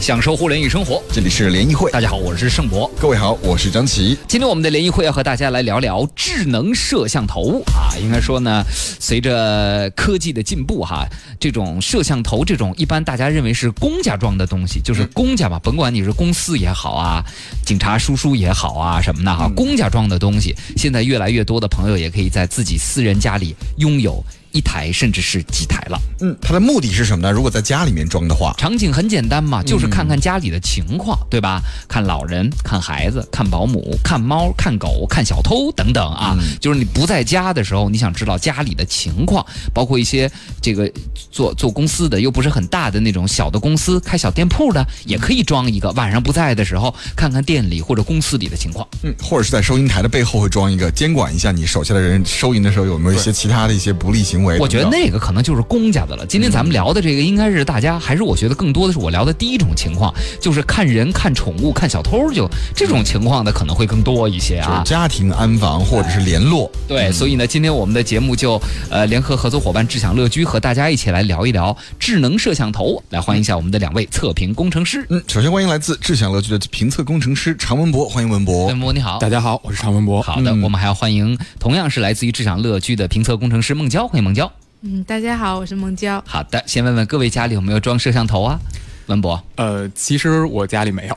享受互联与生活。这里是联谊会，大家好，我是盛博。各位好，我是张琪。今天我们的联谊会要和大家来聊聊智能摄像头啊。应该说呢，随着科技的进步哈，这种摄像头这种一般大家认为是公家装的东西，就是公家嘛，甭管你是公司也好啊，警察叔叔也好啊什么的哈，公家装的东西，现在越来越多的朋友也可以在自己私人家里拥有。一台甚至是几台了。嗯，它的目的是什么呢？如果在家里面装的话，场景很简单嘛，就是看看家里的情况，对吧？看老人、看孩子、看保姆、看猫、看狗、看小偷等等啊。就是你不在家的时候，你想知道家里的情况，包括一些这个做做公司的又不是很大的那种小的公司，开小店铺的也可以装一个。晚上不在的时候，看看店里或者公司里的情况。嗯，或者是在收银台的背后会装一个，监管一下你手下的人收银的时候有没有一些其他的一些不利行。我觉得那个可能就是公家的了。今天咱们聊的这个，应该是大家还是我觉得更多的是我聊的第一种情况，就是看人、看宠物、看小偷，就这种情况的可能会更多一些啊。家庭安防或者是联络。对，所以呢，今天我们的节目就呃联合合作伙伴智享乐居和大家一起来聊一聊智能摄像头。来欢迎一下我们的两位测评工程师。嗯，首先欢迎来自智享乐居的评测工程师常文博，欢迎文博。文博你好，大家好，我是常文博。好的，我们还要欢迎同样是来自于智享乐居的评测工程师孟娇，欢迎孟娇。嗯，大家好，我是孟娇。好的，先问问各位家里有没有装摄像头啊？文博，呃，其实我家里没有，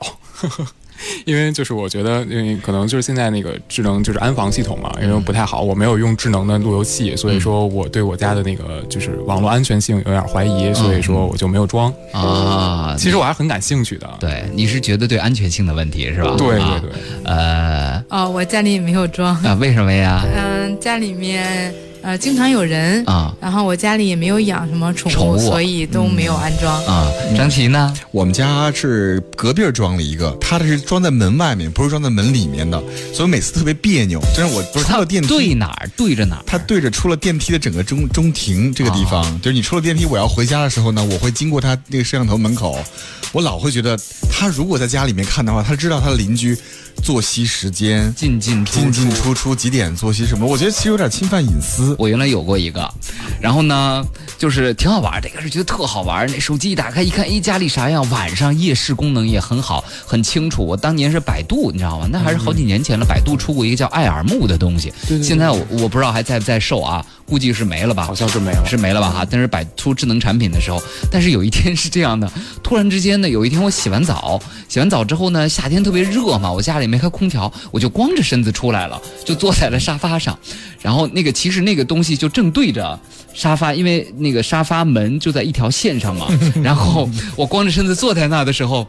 因为就是我觉得，因为可能就是现在那个智能就是安防系统嘛，因为不太好，我没有用智能的路由器，所以说我对我家的那个就是网络安全性有点怀疑，所以说我就没有装啊。其实我还很感兴趣的。对，你是觉得对安全性的问题是吧？对对对。呃，哦，我家里也没有装啊？为什么呀？嗯，家里面。呃，经常有人啊，然后我家里也没有养什么宠物，所以都没有安装啊。张琪呢？我们家是隔壁装了一个，他的是装在门外面，不是装在门里面的，所以每次特别别扭。就是我不是他的电梯对哪儿对着哪儿，他对着出了电梯的整个中中庭这个地方。就是你出了电梯，我要回家的时候呢，我会经过他那个摄像头门口，我老会觉得他如果在家里面看的话，他知道他的邻居。作息时间进进进进出出几点作息什么？我觉得其实有点侵犯隐私。我原来有过一个，然后呢，就是挺好玩的，个是觉得特好玩。那手机一打开一看，哎，家里啥样？晚上夜视功能也很好，很清楚。我当年是百度，你知道吗？那还是好几年前了。百度出过一个叫爱尔木的东西，现在我我不知道还在不在售啊？估计是没了吧？好像是没了，是没了吧？哈！但是摆出智能产品的时候，但是有一天是这样的，突然之间呢，有一天我洗完澡，洗完澡之后呢，夏天特别热嘛，我家里。没开空调，我就光着身子出来了，就坐在了沙发上，然后那个其实那个东西就正对着沙发，因为那个沙发门就在一条线上嘛。然后我光着身子坐在那的时候，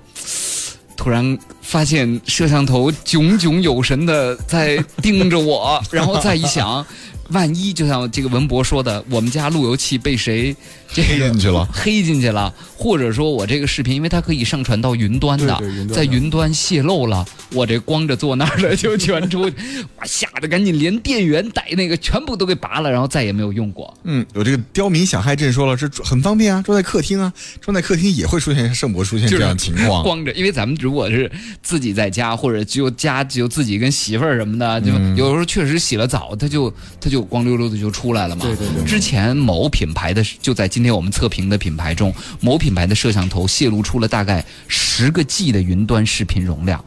突然发现摄像头炯炯有神的在盯着我，然后再一想。万一就像这个文博说的，我们家路由器被谁 黑进去了？黑进去了，或者说我这个视频，因为它可以上传到云端的，在云端泄露了，我这光着坐那儿的就全出，哇，吓得赶紧连电源带那个全部都给拔了，然后再也没有用过。嗯，有这个刁民想害朕说了，这很方便啊，装在客厅啊，装在客厅也会出现圣博出现这样的情况。光着，因为咱们如果是自己在家，或者只有家只有自己跟媳妇儿什么的，就有时候确实洗了澡，他就他就。光溜溜的就出来了嘛？对对对。之前某品牌的就在今天我们测评的品牌中，某品牌的摄像头泄露出了大概十个 G 的云端视频容量。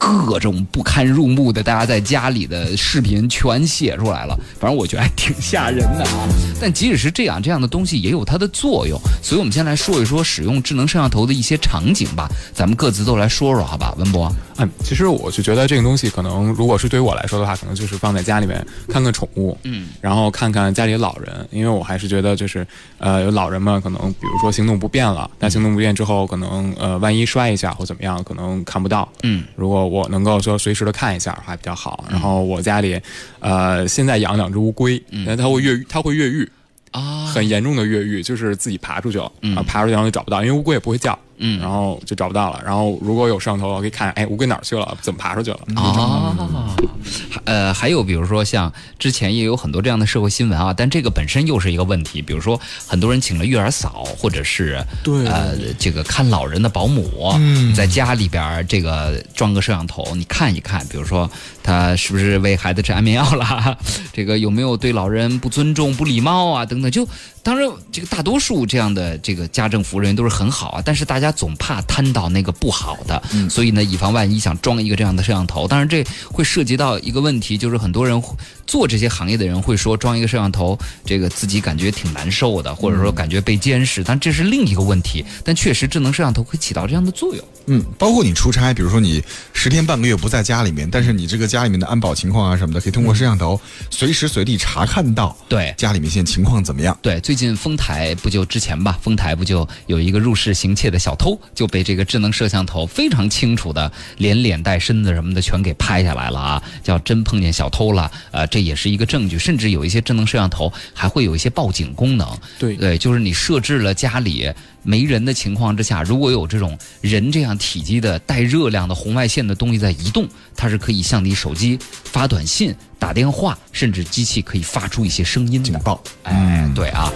各种不堪入目的，大家在家里的视频全写出来了。反正我觉得还挺吓人的啊。但即使是这样，这样的东西也有它的作用。所以我们先来说一说使用智能摄像头的一些场景吧。咱们各自都来说说，好吧？文博，嗯，其实我就觉得这个东西可能，如果是对于我来说的话，可能就是放在家里面看看宠物，嗯，然后看看家里老人，因为我还是觉得就是，呃，有老人们可能，比如说行动不便了，但行动不便之后，可能呃，万一摔一下或怎么样，可能看不到，嗯，如果。我能够说随时的看一下还比较好，然后我家里，呃，现在养两只乌龟，嗯，它会越，它会越狱啊，很严重的越狱，就是自己爬出去了，嗯，爬出去然后就找不到，因为乌龟也不会叫。嗯，然后就找不到了。然后如果有摄像头，我可以看，哎，乌龟哪儿去了？怎么爬出去了？啊，呃，还有比如说像之前也有很多这样的社会新闻啊，但这个本身又是一个问题。比如说很多人请了育儿嫂，或者是对呃这个看老人的保姆，在家里边这个装个摄像头，你看一看，比如说他是不是为孩子吃安眠药了？这个有没有对老人不尊重、不礼貌啊？等等，就当然，这个大多数这样的这个家政服务人员都是很好啊，但是大家总怕摊到那个不好的，所以呢，以防万一，想装一个这样的摄像头。当然，这会涉及到一个问题，就是很多人做这些行业的人会说，装一个摄像头，这个自己感觉挺难受的，或者说感觉被监视。但这是另一个问题。但确实，智能摄像头会起到这样的作用。嗯，包括你出差，比如说你十天半个月不在家里面，但是你这个家里面的安保情况啊什么的，可以通过摄像头随时随地查看到。对，家里面现在情况怎么样？对，最近丰台。不就之前吧，丰台不就有一个入室行窃的小偷，就被这个智能摄像头非常清楚的连脸带身子什么的全给拍下来了啊，叫真碰见小偷了，呃，这也是一个证据。甚至有一些智能摄像头还会有一些报警功能，对对，就是你设置了家里没人的情况之下，如果有这种人这样体积的带热量的红外线的东西在移动，它是可以向你手机发短信。打电话，甚至机器可以发出一些声音警报。哎，对啊，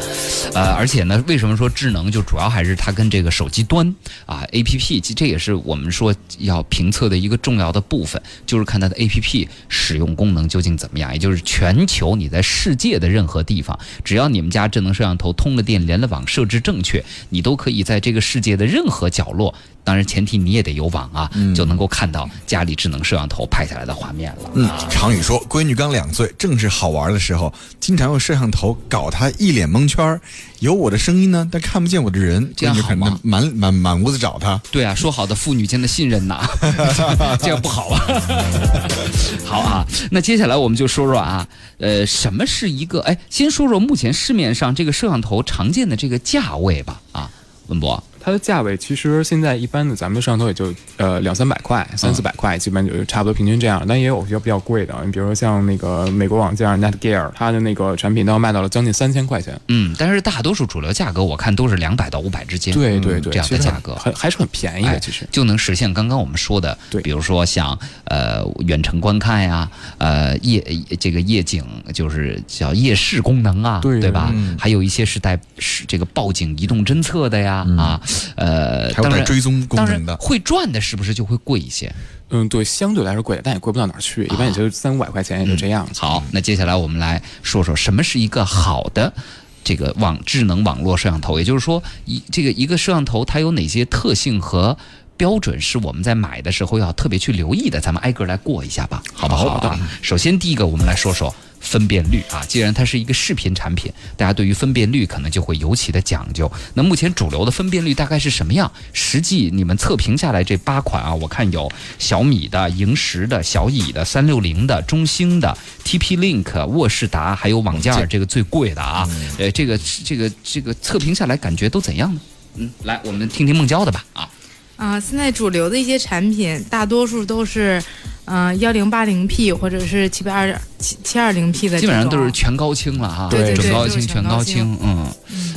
呃，而且呢，为什么说智能？就主要还是它跟这个手机端啊，A P P，这也是我们说要评测的一个重要的部分，就是看它的 A P P 使用功能究竟怎么样。也就是全球你在世界的任何地方，只要你们家智能摄像头通了电、连了网、设置正确，你都可以在这个世界的任何角落。当然，前提你也得有网啊，就能够看到家里智能摄像头拍下来的画面了。嗯，常宇说，闺女刚两岁，正是好玩的时候，经常用摄像头搞她一脸蒙圈有我的声音呢，但看不见我的人，这样好吗？满满满屋子找她。对啊，说好的父女间的信任呐，这样不好啊。好啊，那接下来我们就说说啊，呃，什么是一个？哎，先说说目前市面上这个摄像头常见的这个价位吧。啊，文博。它的价位其实现在一般的咱们的摄像头也就呃两三百块、三四百块，基本就差不多平均这样。但也有些比较贵的，你比如说像那个美国网站 Netgear，它的那个产品都要卖到了将近三千块钱。嗯，但是大多数主流价格我看都是两百到五百之间。对对对，这样的价格还还是很便宜的，其实就能实现刚刚我们说的，比如说像呃远程观看呀，呃夜这个夜景就是叫夜视功能啊，对吧？还有一些是带是这个报警移动侦测的呀，啊呃。还有带追踪功能的，会转的，是不是就会贵一些？嗯，对，相对来说贵，但也贵不到哪儿去，一般也就三五百块钱，也就这样。好，那接下来我们来说说什么是一个好的这个网智能网络摄像头，也就是说，一这个一个摄像头它有哪些特性和标准是我们在买的时候要特别去留意的？咱们挨个来过一下吧，好不好？好的。首先第一个，我们来说说。分辨率啊，既然它是一个视频产品，大家对于分辨率可能就会尤其的讲究。那目前主流的分辨率大概是什么样？实际你们测评下来这八款啊，我看有小米的、萤石的、小蚁的、三六零的、中兴的、TP-Link、沃士达，还有网件这个最贵的啊。呃，这个这个这个测评下来感觉都怎样呢？嗯，来我们听听孟娇的吧。啊啊，现在主流的一些产品大多数都是。嗯，幺零八零 P 或者是七百二七七二零 P 的，基本上都是全高清了哈，对准高清全高清，嗯。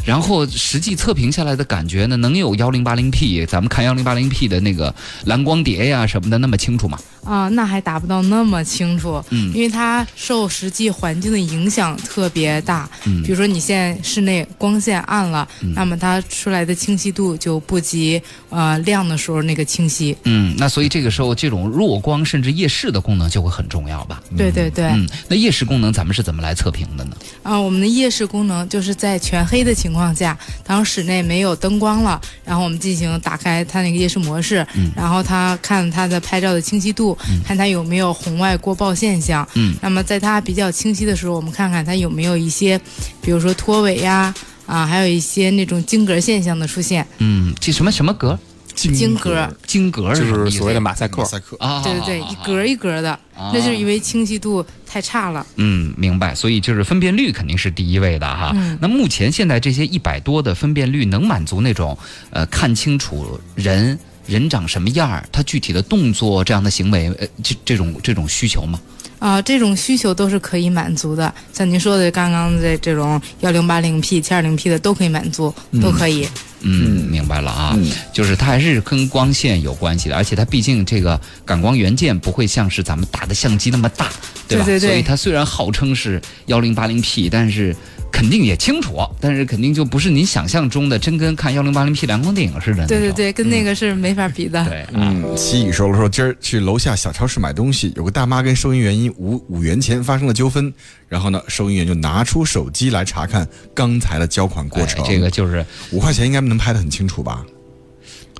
然后实际测评下来的感觉呢，能有幺零八零 P，咱们看幺零八零 P 的那个蓝光碟呀什么的那么清楚吗？啊，那还达不到那么清楚，嗯，因为它受实际环境的影响特别大，嗯，比如说你现在室内光线暗了，那么它出来的清晰度就不及呃亮的时候那个清晰，嗯，那所以这个时候这种弱光甚至夜视的功能就会很重要吧？对对对，嗯，那夜视功能咱们是怎么来测评的呢？啊，我们的夜视功能就是在全黑的情况下，当室内没有灯光了，然后我们进行打开它那个夜视模式，然后它看它的拍照的清晰度。看它有没有红外过曝现象。嗯，那么在它比较清晰的时候，我们看看它有没有一些，比如说脱尾呀，啊，还有一些那种晶格现象的出现。嗯，这什么什么格？晶格，晶格就是所谓的马赛克。马赛克啊，对对对，一格一格的，那就是因为清晰度太差了。嗯，明白。所以就是分辨率肯定是第一位的哈。那目前现在这些一百多的分辨率能满足那种呃看清楚人。人长什么样儿，他具体的动作这样的行为，呃，这这种这种需求吗？啊，这种需求都是可以满足的。像您说的刚刚的这种幺零八零 P、七二零 P 的都可以满足，都可以。嗯，明白了啊，就是它还是跟光线有关系的，而且它毕竟这个感光元件不会像是咱们大的相机那么大，对吧？对对对。所以它虽然号称是幺零八零 P，但是肯定也清楚，但是肯定就不是您想象中的，真跟看幺零八零 P 蓝光电影似的。对对对，跟那个是没法比的。对，嗯，西乙说了说，今儿去楼下小超市买东西，有个大妈跟收银员因五五元钱发生了纠纷，然后呢，收银员就拿出手机来查看刚才的交款过程。哎这个就是五块钱应该能拍得很清楚吧？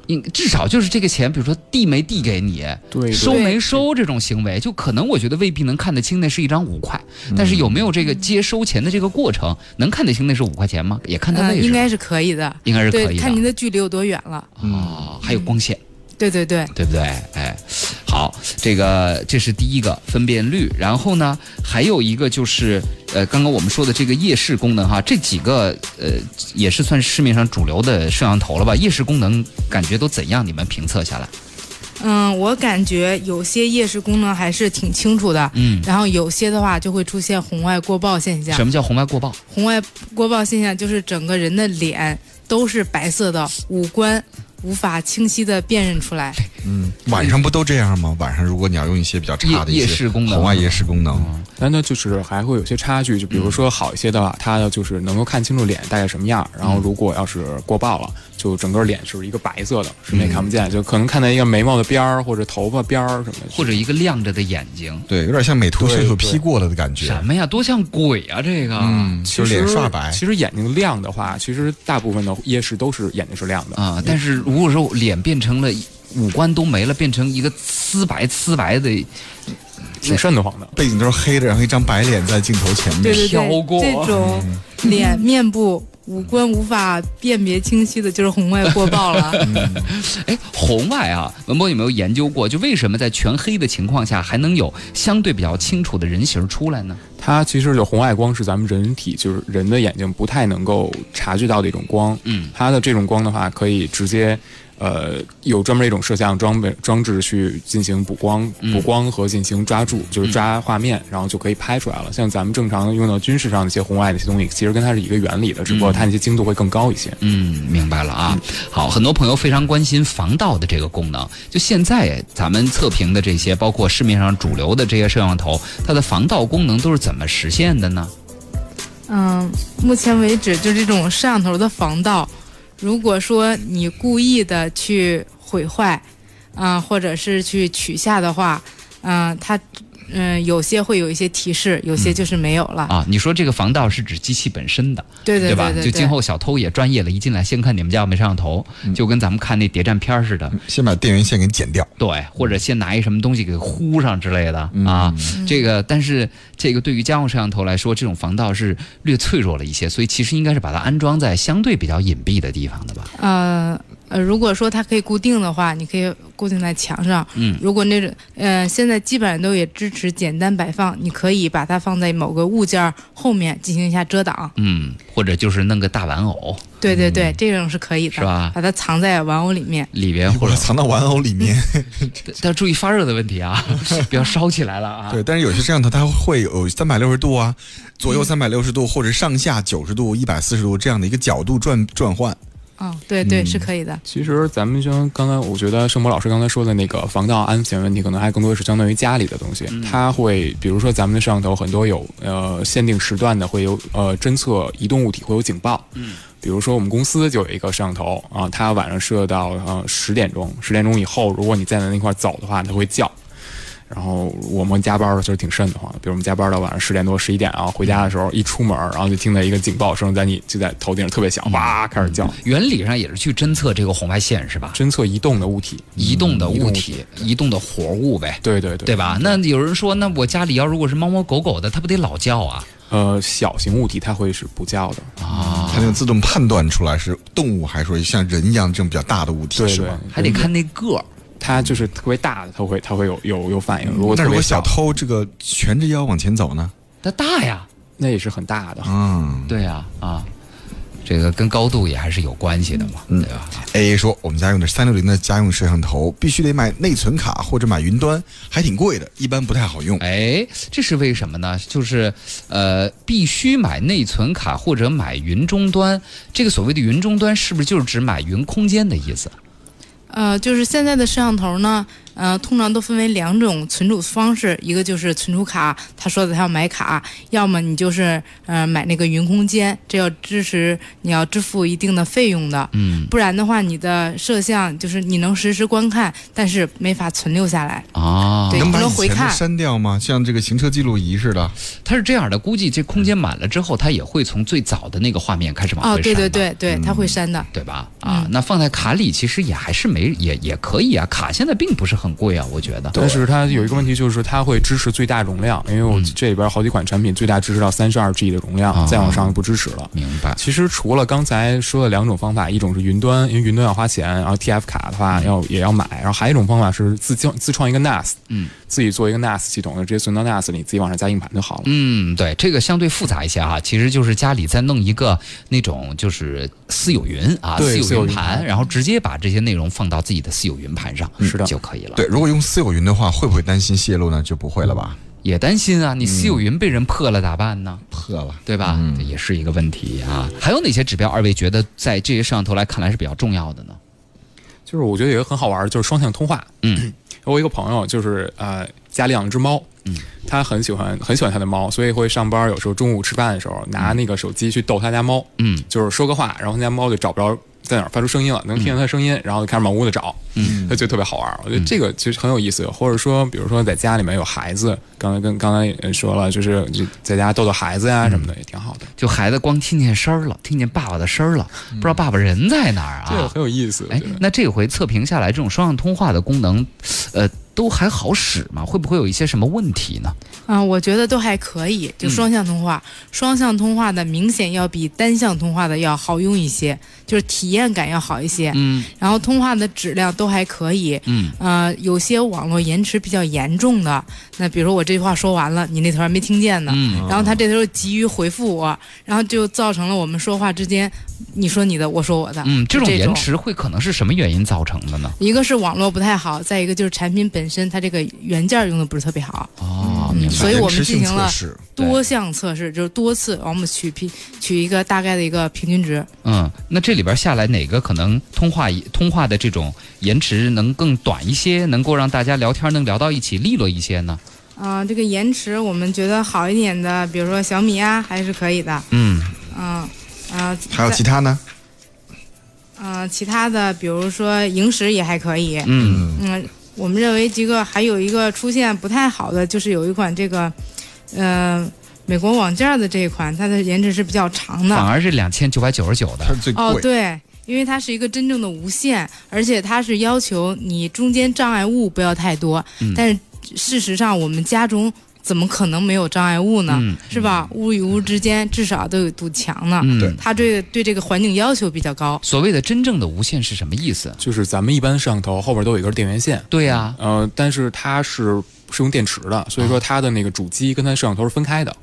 应至少就是这个钱，比如说递没递给你，对收没收这种行为，就可能我觉得未必能看得清那是一张五块，但是有没有这个接收钱的这个过程，能看得清那是五块钱吗？也看它嗯，位置，应该是可以的。应该是可以，的。看您的距离有多远了。啊，还有光线。对对对，对不对？哎，好，这个这是第一个分辨率，然后呢，还有一个就是呃，刚刚我们说的这个夜视功能哈，这几个呃也是算市面上主流的摄像头了吧？夜视功能感觉都怎样？你们评测下来？嗯，我感觉有些夜视功能还是挺清楚的，嗯，然后有些的话就会出现红外过曝现象。什么叫红外过曝？红外过曝现象就是整个人的脸都是白色的，五官无法清晰的辨认出来。嗯，晚上不都这样吗？晚上如果你要用一些比较差的夜夜视功能红外夜视功能，但那，就是还会有些差距，就比如说好一些的话，它就是能够看清楚脸大概什么样，然后如果要是过曝了，就整个脸是一个白色的，什么也看不见，就可能看到一个眉毛的边儿或者头发边儿什么的，或者一个亮着的眼睛？对，有点像美图秀秀 P 过了的感觉什。么呀？多像鬼啊！这个，嗯，就其实脸刷白。其实眼睛亮的话，其实大部分的夜视都是眼睛是亮的啊，但是如果说脸变成了五官都没了，变成一个瓷白瓷白的，挺瘆得慌的。背景都是黑的，然后一张白脸在镜头前面。飘过，这种脸、面部、五官无法辨别清晰的，就是红外过曝了。哎，红外啊，文博有没有研究过？就为什么在全黑的情况下，还能有相对比较清楚的人形出来呢？它其实就红外光是咱们人体就是人的眼睛不太能够察觉到的一种光。嗯，它的这种光的话，可以直接。呃，有专门一种摄像装备装置去进行补光、嗯补光和进行抓住，就是抓画面，然后就可以拍出来了。像咱们正常用到军事上的一些红外的一些东西，其实跟它是一个原理的，只不过它那些精度会更高一些。嗯，明白了啊。好，很多朋友非常关心防盗的这个功能。就现在咱们测评的这些，包括市面上主流的这些摄像头，它的防盗功能都是怎么实现的呢？嗯，目前为止，就这种摄像头的防盗，如果说你故意的去毁坏，啊、或者是去取下的话，嗯、它，嗯、有些会有一些提示，有些就是没有了。啊，你说这个防盗是指机器本身的，对对吧？对对，就今后小偷也专业了，一进来先看你们家有没有摄像头，就跟咱们看那谍战片儿似的。先把电源线给剪掉。对，或者先拿一什么东西给糊上之类的、啊。这个，但是这个对于家用摄像头来说，这种防盗是略脆弱了一些，所以其实应该是把它安装在相对比较隐蔽的地方的吧。呃呃，如果说它可以固定的话，你可以固定在墙上。嗯，如果那种呃，现在基本上都也支持简单摆放，你可以把它放在某个物件儿后面进行一下遮挡。嗯，或者就是弄个大玩偶对对对，这种是可以的，是吧把它藏在玩偶里面。里边，或者或者藏到玩偶里面。但注意发热的问题啊，不要烧起来了啊。对，但是有些摄像头它会有三百六十度啊，左右三百六十度或者上下九十度、一百四十度这样的一个角度转转换。哦，对对，是可以的。其实咱们像刚才，我觉得盛博老师刚才说的那个防盗安全问题，可能还更多是相当于家里的东西。它会，比如说咱们的摄像头很多有呃限定时段的，会有呃侦测移动物体，会有警报。嗯，比如说我们公司就有一个摄像头啊，它晚上设到呃十点钟，十点钟以后，如果你在那块走的话，它会叫。然后我们加班的时候挺瘆得慌的，比如我们加班到晚上十点多、十一点，然后回家的时候一出门，然后就听到一个警报声在你就在头顶上特别响，哇开始叫，原理上也是去侦测这个红外线是吧？侦测移动的物体。移动的移动物物体，移动的活物呗。对对对，对吧？那有人说，那我家里要如果是猫猫狗狗的，它不得老叫啊？呃，小型物体它会是不叫的，啊，它能自动判断出来是动物还是说像人一样这种比较大的物体，对对是吧？，还得看那个儿。它就是特别大的，它会它会有有有反应。如果特别那如果小小，偷这个蜷着腰往前走呢？它大呀，那也是很大的。嗯对呀，啊，这个跟高度也还是有关系的嘛，对吧？，A A 说我们家用的是三六零的家用摄像头，必须得买内存卡或者买云端，还挺贵的，一般不太好用。哎，这是为什么呢？就是呃，必须买内存卡或者买云终端。这个所谓的云终端，是不是就是指买云空间的意思？呃，就是现在的摄像头呢，呃，通常都分为两种存储方式，一个就是存储卡，他说的他要买卡，要么你就是呃买那个云空间，这要支持你要支付一定的费用的，嗯不然的话，你的摄像就是你能实时观看，但是没法存留下来。啊，对不能能把以前的回看删掉吗？像这个行车记录仪似的。它是这样的，估计这空间满了之后，它也会从最早的那个画面开始往回删吧对对对，它会删的。对吧？啊，嗯那放在卡里其实也还是没也也可以啊，卡现在并不是很贵啊，我觉得。但是它有一个问题，就是它会支持最大容量，因为我这里边好几款产品最大支持到三十二 G 的容量，啊再往上就不支持了。明白。其实除了刚才说的两种方法，一种是云端，因为云端要花钱，然后 TF 卡的话要也要买，然后还有一种方法是自创自创一个 NAS，嗯，自己做一个 NAS 系统，直接存到 NAS 里，自己往上加硬盘就好了。嗯，对，这个相对复杂一些啊，其实就是家里再弄一个那种就是私有云啊，私有云私有云盘，盘然后直接把这些内容放到自己的私有云盘上，是的就可以了。对，如果用私有云的话，会不会担心泄露呢？就不会了吧？也担心啊，你私有云被人破了咋办呢？破了。对吧？这也是一个问题啊。还有哪些指标，二位觉得在这些摄像头来看来是比较重要的呢？就是我觉得有一个很好玩的，就是双向通话。嗯，我有一个朋友就是呃家里养了只猫，嗯，他很喜欢很喜欢他的猫，所以会上班有时候中午吃饭的时候拿那个手机去逗他家猫，嗯。就是说个话，然后他家猫就找不着在哪儿发出声音了，能听见他的声音，然后就开始满屋子找，嗯，他觉得特别好玩。我觉得这个其实很有意思，或者说比如说在家里面有孩子，刚才跟刚才也说了，就是就在家逗逗孩子呀什么的也挺好的，就孩子光听见声儿了，听见爸爸的声儿了，不知道爸爸人在哪儿啊？这个很有意思。我哎，那这回测评下来，这种双向通话的功能，呃，都还好使吗？会不会有一些什么问题呢？啊、我觉得都还可以，就双向通话，双向通话的明显要比单向通话的要好用一些，就是体验感要好一些。嗯然后通话的质量都还可以，嗯呃，有些网络延迟比较严重的，那比如说我这句话说完了，你那头还没听见呢，嗯然后他这头急于回复我，然后就造成了我们说话之间，你说你的，我说我的，嗯，这种延迟会可能是什么原因造成的呢？一个是网络不太好，再一个就是产品本身它这个原件用的不是特别好，哦，明白。所以我们进行了多项测试，就是多次，我们取平取一个大概的一个平均值。嗯，那这里边下来哪个可能通话通话的这种延迟能更短一些，能够让大家聊天能聊到一起利落一些呢？啊、这个延迟我们觉得好一点的，比如说小米啊，还是可以的。嗯嗯，啊，还有其他呢？呃，其他的，比如说萤石也还可以。嗯嗯，我们认为这个还有一个出现不太好的，就是有一款这个，呃，美国网件的这一款，它的延迟是比较长的。反而是两千九百九十九的。它最贵。哦，对，因为它是一个真正的无线，而且它是要求你中间障碍物不要太多。嗯但是事实上，我们家中怎么可能没有障碍物呢？嗯是吧？屋与屋之间至少都有堵墙呢。它对对这个环境要求比较高。所谓的真正的无线是什么意思？就是咱们一般摄像头后边都有一根电源线，对呀、呃，但是它是是用电池的，所以说它的那个主机跟它摄像头是分开的，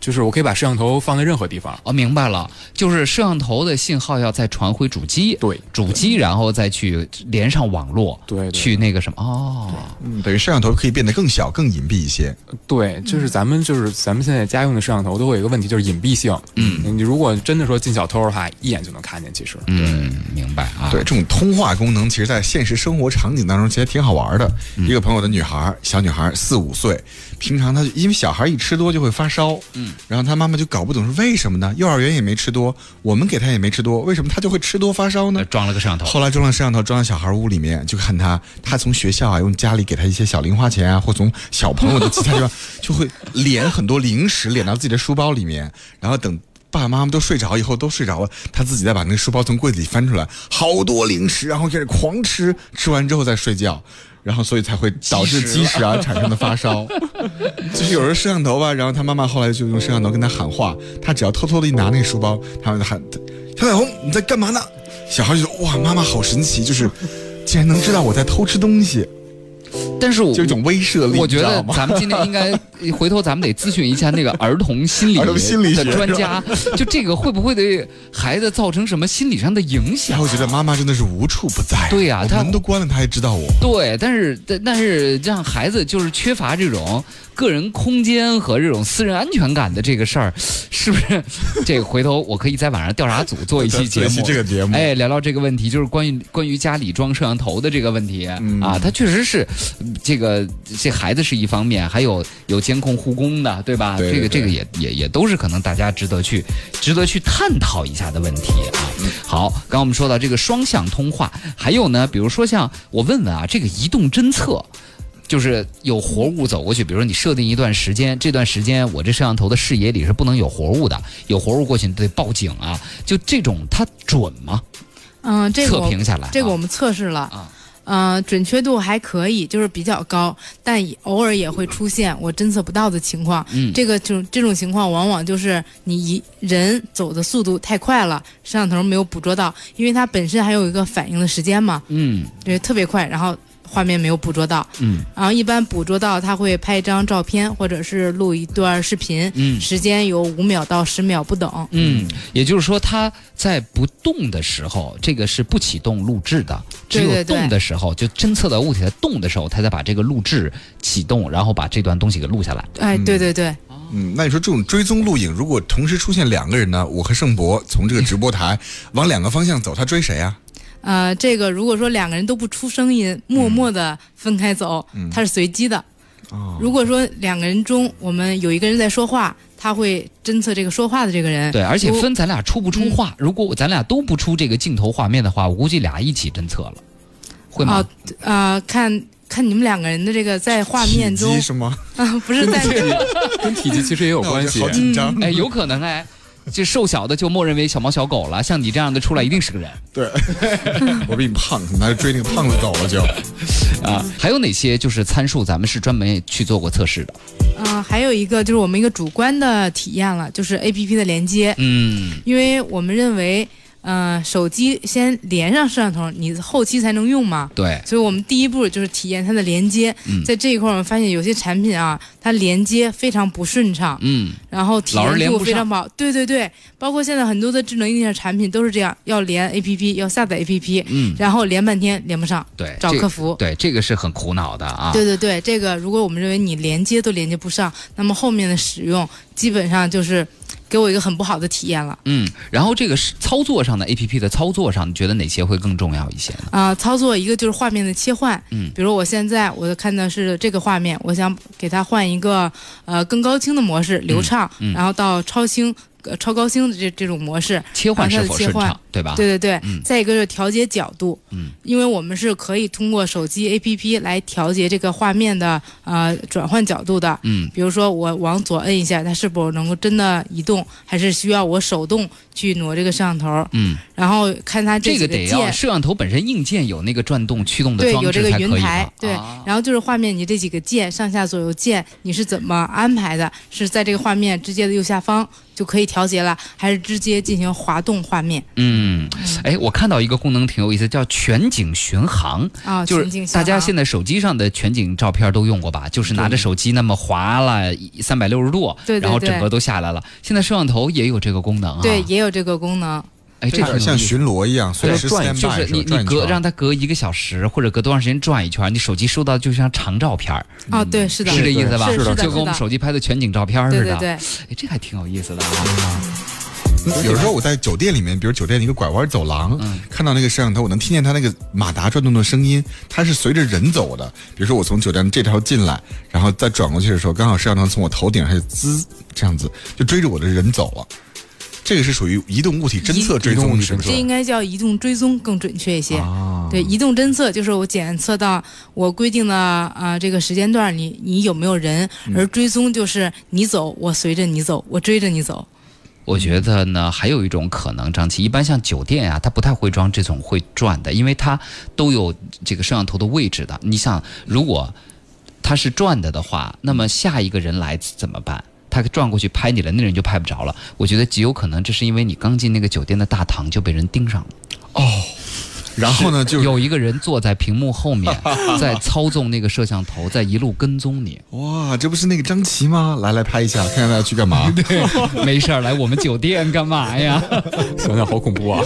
就是我可以把摄像头放在任何地方。哦，明白了，就是摄像头的信号要再传回主机，对，主机然后再去连上网络，对对去那个什么哦，嗯，等于摄像头可以变得更小、更隐蔽一些。对，就是咱们就是咱们现在家用的摄像头都会有一个问题，就是隐蔽性。嗯，你如果真的说进小偷的话，一眼就能看见。其实，嗯，明白啊，对，这种通话功能，其实在现实生活场景当中，其实挺好玩的。嗯一个朋友的女孩，小女孩四五岁，平常她因为小孩一吃多就会发烧，嗯，然后他妈妈就搞不懂是为什么呢？幼儿园也没吃多，我们给他也没吃多，为什么他就会吃多发烧呢呃？装了个摄像头，后来装了摄像头，装到小孩屋里面，就看他，他从学校啊，用家里给他一些小零花钱啊，或从小朋友的其他地方，就会敛很多零食，敛到自己的书包里面，然后等爸爸妈妈都睡着以后，都睡着了，他自己再把那个书包从柜子里翻出来，好多零食，然后开始狂吃，吃完之后再睡觉。然后，所以才会导致积食啊 产生的发烧，就是有人摄像头吧，然后他妈妈后来就用摄像头跟他喊话，他只要偷偷的一拿那个书包，他们喊小彩虹你在干嘛呢？小孩就说哇，妈妈好神奇，就是竟然能知道我在偷吃东西。但是我就一种威慑力，我觉得 咱们今天应该回头咱们得咨询一下那个儿童心理 心理学的专家，就这个会不会对孩子造成什么心理上的影响后？我觉得妈妈真的是无处不在。我对呀她门都关了，他还知道我。对，但是但但是让孩子就是缺乏这种个人空间和这种私人安全感的这个事儿，是不是？这个回头我可以在晚上调查组做一期节目，这个节目，哎，聊聊这个问题，就是关于关于家里装摄像头的这个问题、嗯啊，它确实是嗯这个这孩子是一方面，还有有监控护工的，对吧？对对对这个这个也也也都是可能大家值得去值得去探讨一下的问题啊。好，刚刚我们说到这个双向通话，还有呢，比如说像我问问啊，这个移动侦测。就是有活物走过去，比如说你设定一段时间，这段时间我这摄像头的视野里是不能有活物的，有活物过去你得报警啊。就这种它准吗？嗯，这个测评下来，啊这个我们测试了啊，呃，准确度还可以，就是比较高，但也偶尔也会出现我侦测不到的情况。嗯。这个就这种情况，往往就是你一人走的速度太快了，摄像头没有捕捉到，因为它本身还有一个反应的时间嘛，嗯。对，特别快，然后画面没有捕捉到，嗯。然后一般捕捉到他会拍一张照片或者是录一段视频，嗯。时间有五秒到十秒不等。嗯，也就是说，它在不动的时候，这个是不启动录制的；只有动的时候，就侦测到物体在动的时候，它才把这个录制启动，然后把这段东西给录下来。哎，对对对，嗯，那你说这种追踪录影，如果同时出现两个人呢？我和盛博从这个直播台往两个方向走，他追谁啊？呃，这个如果说两个人都不出声音，默默的分开走，它是随机的。哦，如果说两个人中我们有一个人在说话，他会侦测这个说话的这个人。对，而且分咱俩出不出话。如果咱俩都不出这个镜头画面的话，我估计俩一起侦测了，会吗？啊呃，看看你们两个人的这个在画面中体积是吗？啊，不是在 跟体积其实也有关系好。紧张。哎，有可能哎。这瘦小的就默认为小猫小狗了，像你这样的出来一定是个人对，我比你胖，你还追那个胖子走了就。啊。还有哪些就是参数，咱们是专门去做过测试的？啊、还有一个就是我们一个主观的体验了，就是 A P P 的连接，嗯因为我们认为，呃，手机先连上摄像头，你后期才能用嘛。对，所以我们第一步就是体验它的连接，嗯。在这一块儿我们发现有些产品啊，它连接非常不顺畅，嗯。然后体验度非常不好。对对对，包括现在很多的智能硬件产品都是这样，要连 APP，要下载 APP，嗯，然后连半天连不上，对，找客服。对，这个是很苦恼的啊。对对对，这个如果我们认为你连接都连接不上，那么后面的使用基本上就是给我一个很不好的体验了。嗯，然后这个是操作上的 A P P 的操作上，你觉得哪些会更重要一些呢？啊、操作一个就是画面的切换，嗯比如我现在我看的是这个画面，我想给它换一个呃更高清的模式，流畅，嗯然后到超清、呃、超高清的这这种模式，切换是否顺畅，对吧？对对对，嗯。再一个就是调节角度，嗯，因为我们是可以通过手机 APP 来调节这个画面的呃转换角度的。嗯。比如说我往左摁一下，它是否能够真的移动，还是需要我手动去挪这个摄像头？嗯，然后看它几这个得要键，摄像头本身硬件有那个转动驱动的对，装有这个云台，对。啊。然后就是画面，你这几个键上下左右键你是怎么安排的？是在这个画面直接的右下方就可以调节了，还是直接进行滑动画面？嗯，哎，我看到一个功能挺有意思，叫全景巡航。啊？就是大家现在手机上的全景照片都用过吧？就是拿着手机那么滑了三百六十度，对对对然后整个都下来了。现在摄像头也有这个功能啊。对，也有这个功能。哎，这像巡逻一样，随时转就是你你吧转一圈隔让它隔一个小时或者隔多长时间转一圈，你手机收到就像长照片儿，哦，对，是的，是这意思吧？是是的，就跟我们手机拍的全景照片似的。对对对，哎，这还挺有意思的啊。有时候我在酒店里面，比如酒店的一个拐弯走廊，嗯看到那个摄像头，我能听见它那个马达转动的声音，它是随着人走的。比如说我从酒店这条进来，然后再转过去的时候，刚好摄像头从我头顶上就滋这样子，就追着我的人走了。这个是属于移动物体侦测追踪，是不是？这应该叫移动追踪更准确一些。啊，对，移动侦测就是我检测到我规定的啊、呃这个时间段你你有没有人，而追踪就是你走，我随着你走，我追着你走。我觉得呢，还有一种可能，张琪，一般像酒店啊，它不太会装这种会转的，因为它都有这个摄像头的位置的。你想，如果它是转的的话，那么下一个人来怎么办？他转过去拍你了，那人就拍不着了。我觉得极有可能这是因为你刚进那个酒店的大堂就被人盯上了。哦，然后呢，就有一个人坐在屏幕后面，在操纵那个摄像头，在一路跟踪你。哇，这不是那个张琪吗？来来拍一下，看看他要去干嘛。对，没事儿来我们酒店干嘛呀？想想好恐怖啊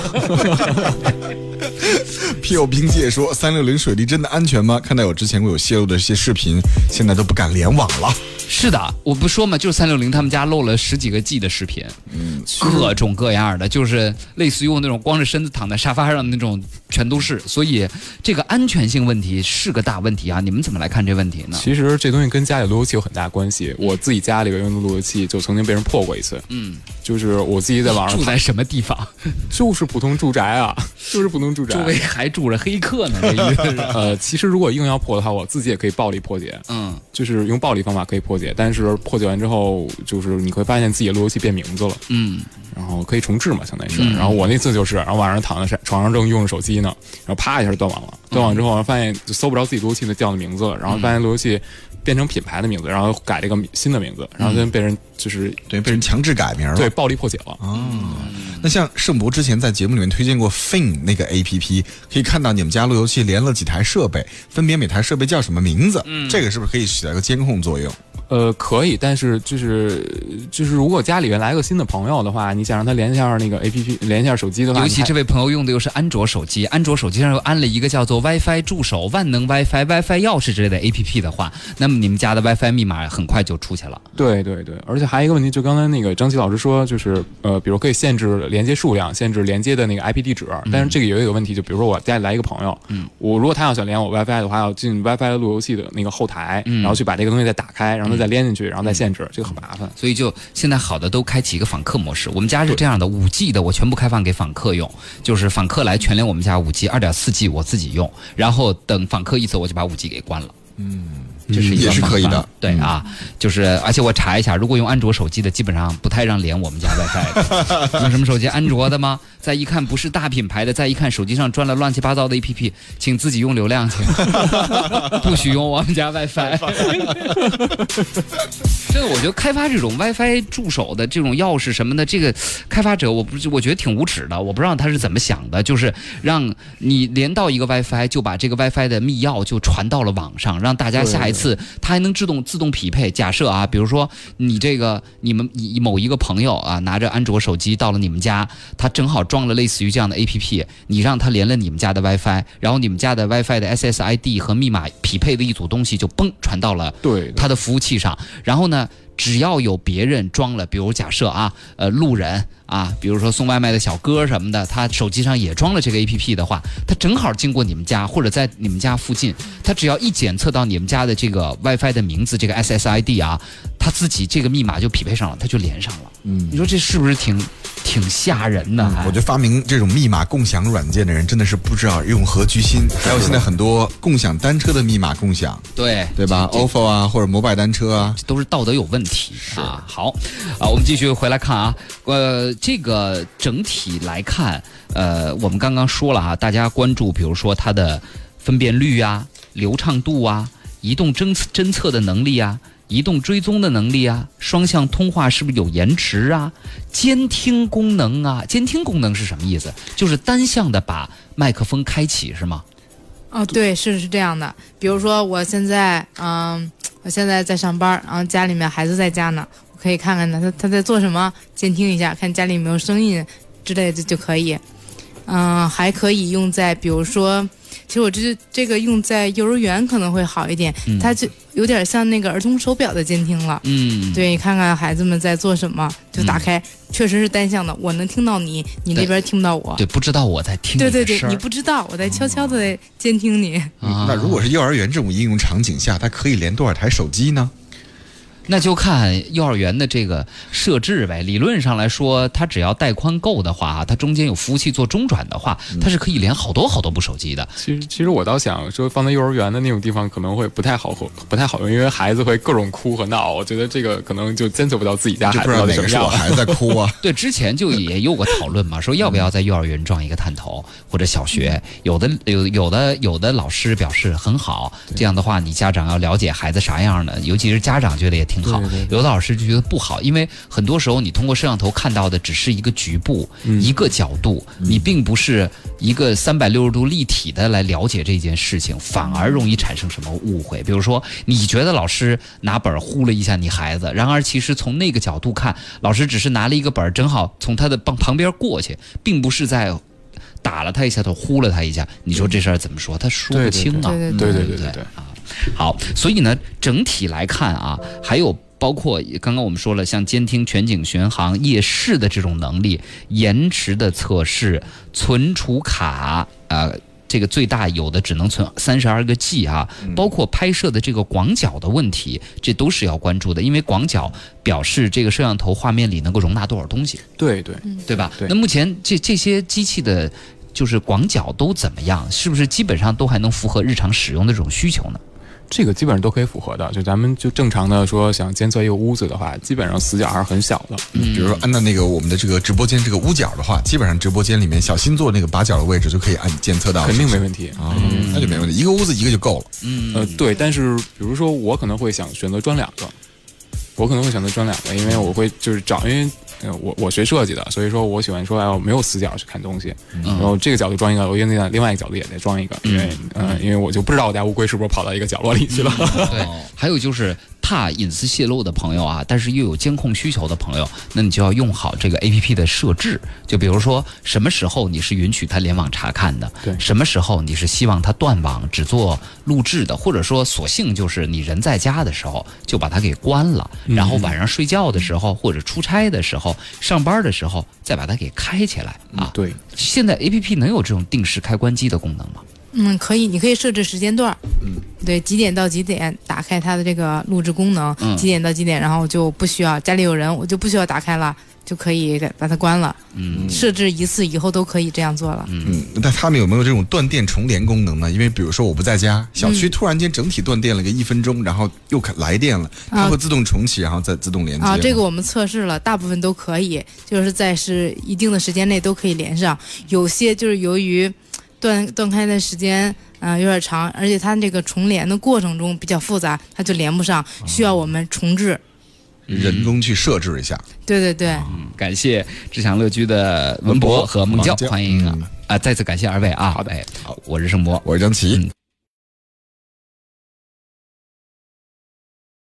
！P O 冰界说：“三六零水滴真的安全吗？看到有之前会有泄露的一些视频，现在都不敢联网了。是的，我不说嘛，就是三六零他们家漏了十几个 G 的视频，嗯，各种各样的，就是类似于我那种光着身子躺在沙发上的那种，全都是。所以这个安全性问题是个大问题啊！你们怎么来看这问题呢？其实这东西跟家里路由器有很大关系。我自己家里边用的路由器就曾经被人破过一次，嗯，就是我自己在网上住在什么地方？就是普通住宅啊，就是不能住宅，周围还住着黑客呢。这意思是，呃，其实如果硬要破的话，我自己也可以暴力破解，嗯，就是用暴力方法可以破解。但是破解完之后，就是你会发现自己的路由器变名字了，嗯，然后可以重置嘛，相当于是。然后我那次就是，然后晚上躺在床上正用着手机呢，然后啪一下就断网了。断网之后，发现就搜不着自己路由器的叫的名字了，然后发现路由器变成品牌的名字，然后改了一个新的名字，然后就被人就是等于被人强制改名了，对，暴力破解了。哦，那像盛博之前在节目里面推荐过 Fin 那个 A P P，可以看到你们家路由器连了几台设备，分别每台设备叫什么名字？嗯，这个是不是可以起到一个监控作用？呃，可以，但是就是就是，如果家里面来个新的朋友的话，你想让他连一下那个 A P P，连一下手机的话，尤其这位朋友用的又是安卓手机，安卓手机上又安了一个叫做 WiFi 助手、万能 WiFi、WiFi 钥匙之类的 A P P 的话，那么你们家的 WiFi 密码很快就出去了。对对对，而且还有一个问题，就刚才那个张琪老师说，就是呃，比如可以限制连接数量，限制连接的那个 I P 地址，但是这个也有一个问题，就比如说我家里来一个朋友，嗯，我如果他要想连我 WiFi 的话，要进 WiFi 的路由器的那个后台，然后去把这个东西再打开，然后再连进去，然后再。限制这个很麻烦，所以就现在好的都开启一个访客模式。我们家是这样的，五 G 的我全部开放给访客用，就是访客来全连我们家五 G，二点四 G 我自己用，然后等访客一走我就把五 G 给关了。嗯，这是也是可以的。对啊，就是而且我查一下，如果用安卓手机的，基本上不太让连我们家 WiFi。用什么手机？安卓的吗？再一看不是大品牌的，再一看手机上装了乱七八糟的 APP，请自己用流量去，不许用我们家 WiFi。这个我觉得开发这种 WiFi 助手的这种钥匙什么的，这个开发者我不我觉得挺无耻的。我不知道他是怎么想的，就是让你连到一个 WiFi，就把这个 WiFi 的密钥就传到了网上，让大家下一次他还能自动自动匹配。假设啊，比如说你这个你们某一个朋友啊拿着安卓手机到了你们家，他正好装了类似于这样的 APP，你让它连了你们家的 WiFi，然后你们家的 WiFi 的 SSID 和密码匹配的一组东西就嘣传到了对他的服务器上，然后呢？只要有别人装了，比如假设啊，呃，路人啊，比如说送外卖的小哥什么的，他手机上也装了这个 A P P 的话，他正好经过你们家或者在你们家附近，他只要一检测到你们家的这个 WiFi 的名字，这个 S S I D 啊，他自己这个密码就匹配上了，他就连上了。嗯，你说这是不是挺？挺吓人的，我觉得发明这种密码共享软件的人真的是不知道用何居心。还有现在很多共享单车的密码共享，对对吧？ofo 啊，或者摩拜单车啊，都是道德有问题题啊。好，啊，我们继续回来看啊，呃，这个整体来看，呃，我们刚刚说了哈，大家关注，比如说它的分辨率啊、流畅度啊、移动侦侦测的能力啊。移动追踪的能力啊，双向通话是不是有延迟啊？监听功能啊，监听功能是什么意思？就是单向的把麦克风开启是吗？哦，对，是是这样的。比如说我现在，嗯，我现在在上班，然后家里面孩子在家呢，我可以看看他他他在做什么，监听一下，看家里有没有声音之类的就可以。嗯，还可以用在比如说。其实我这这个用在幼儿园可能会好一点，它就有点像那个儿童手表的监听了。嗯，对，你看看孩子们在做什么，就打开，确实是单向的，我能听到你，你那边听不到我。对，不知道我在听。对对对，你不知道我在悄悄的监听你。那如果是幼儿园这种应用场景下，它可以连多少台手机呢？那就看幼儿园的这个设置呗。理论上来说，它只要带宽够的话，它中间有服务器做中转的话，它是可以连好多好多部手机的。其实，其实我倒想说，放在幼儿园的那种地方可能会不太好，不太好用，因为孩子会各种哭和闹。我觉得这个可能就监测不到自己家孩子到底什么样。孩子在哭啊？对，之前就也有过讨论嘛，说要不要在幼儿园装一个探头，或者小学。有的有有的有的老师表示很好，这样的话你家长要了解孩子啥样的，尤其是家长觉得也挺。挺好。有的老师就觉得不好因为很多时候你通过摄像头看到的只是一个局部一个角度你并不是一个三百六十度立体的来了解这件事情反而容易产生什么误会。比如说你觉得老师拿本儿呼了一下你孩子然而其实从那个角度看老师只是拿了一个本儿正好从他的旁旁边过去并不是在打了他一下他呼了他一下你说这事儿怎么说？他说不清啊。对对对对对。啊。好，所以呢，整体来看啊，还有包括刚刚我们说了，像监听、全景巡航、夜视的这种能力，延迟的测试、存储卡，呃。这个最大有的只能存三十二个 G 啊，包括拍摄的这个广角的问题，这都是要关注的，因为广角表示这个摄像头画面里能够容纳多少东西。对对，对吧？那目前这这些机器的，就是广角都怎么样？是不是基本上都还能符合日常使用的这种需求呢？这个基本上都可以符合的。就咱们就正常的说，想监测一个屋子的话，基本上死角还是很小的。比如说按照那个我们的这个直播间这个屋角的话，基本上直播间里面小新座那个把角的位置就可以按监测到，肯定没问题。啊，那就没问题，一个屋子一个就够了。嗯呃，对，但是比如说我可能会想选择装两个，我可能会选择装两个，因为我会就是找，因为呃我我学设计的，所以说我喜欢说哎我没有死角去看东西，然后这个角度装一个，我另外另外一个角度也得装一个，因为呃因为我就不知道我家乌龟是不是跑到一个角落里去了。对，还有就是怕隐私泄露的朋友啊，但是又有监控需求的朋友，那你就要用好这个 A P P 的设置。就比如说，什么时候你是允许它联网查看的？对什么时候你是希望它断网只做录制的，或者说索性就是你人在家的时候就把它给关了，然后晚上睡觉的时候或者出差的时候、上班的时候再把它给开起来啊。对，现在 A P P 能有这种定时开关机的功能吗？嗯，可以，你可以设置时间段嗯，对，几点到几点打开它的这个录制功能，嗯几点到几点，然后就不需要家里有人，我就不需要打开了，就可以给把它关了。嗯设置一次以后都可以这样做了。嗯，那他们有没有这种断电重连功能呢？因为比如说我不在家，小区突然间整体断电了个一分钟，然后又开来电了，它啊会自动重启，然后再自动连接啊，这个我们测试了，大部分都可以，就是在是一定的时间内都可以连上。有些就是由于断断开的时间啊、呃有点长，而且它这个重连的过程中比较复杂，它就连不上，需要我们重置。人工去设置一下。对对对，嗯，感谢志祥乐居的文博和孟教孟，教欢迎啊嗯！啊，再次感谢二位啊！好的哎，好，我是盛博，我是张琪。嗯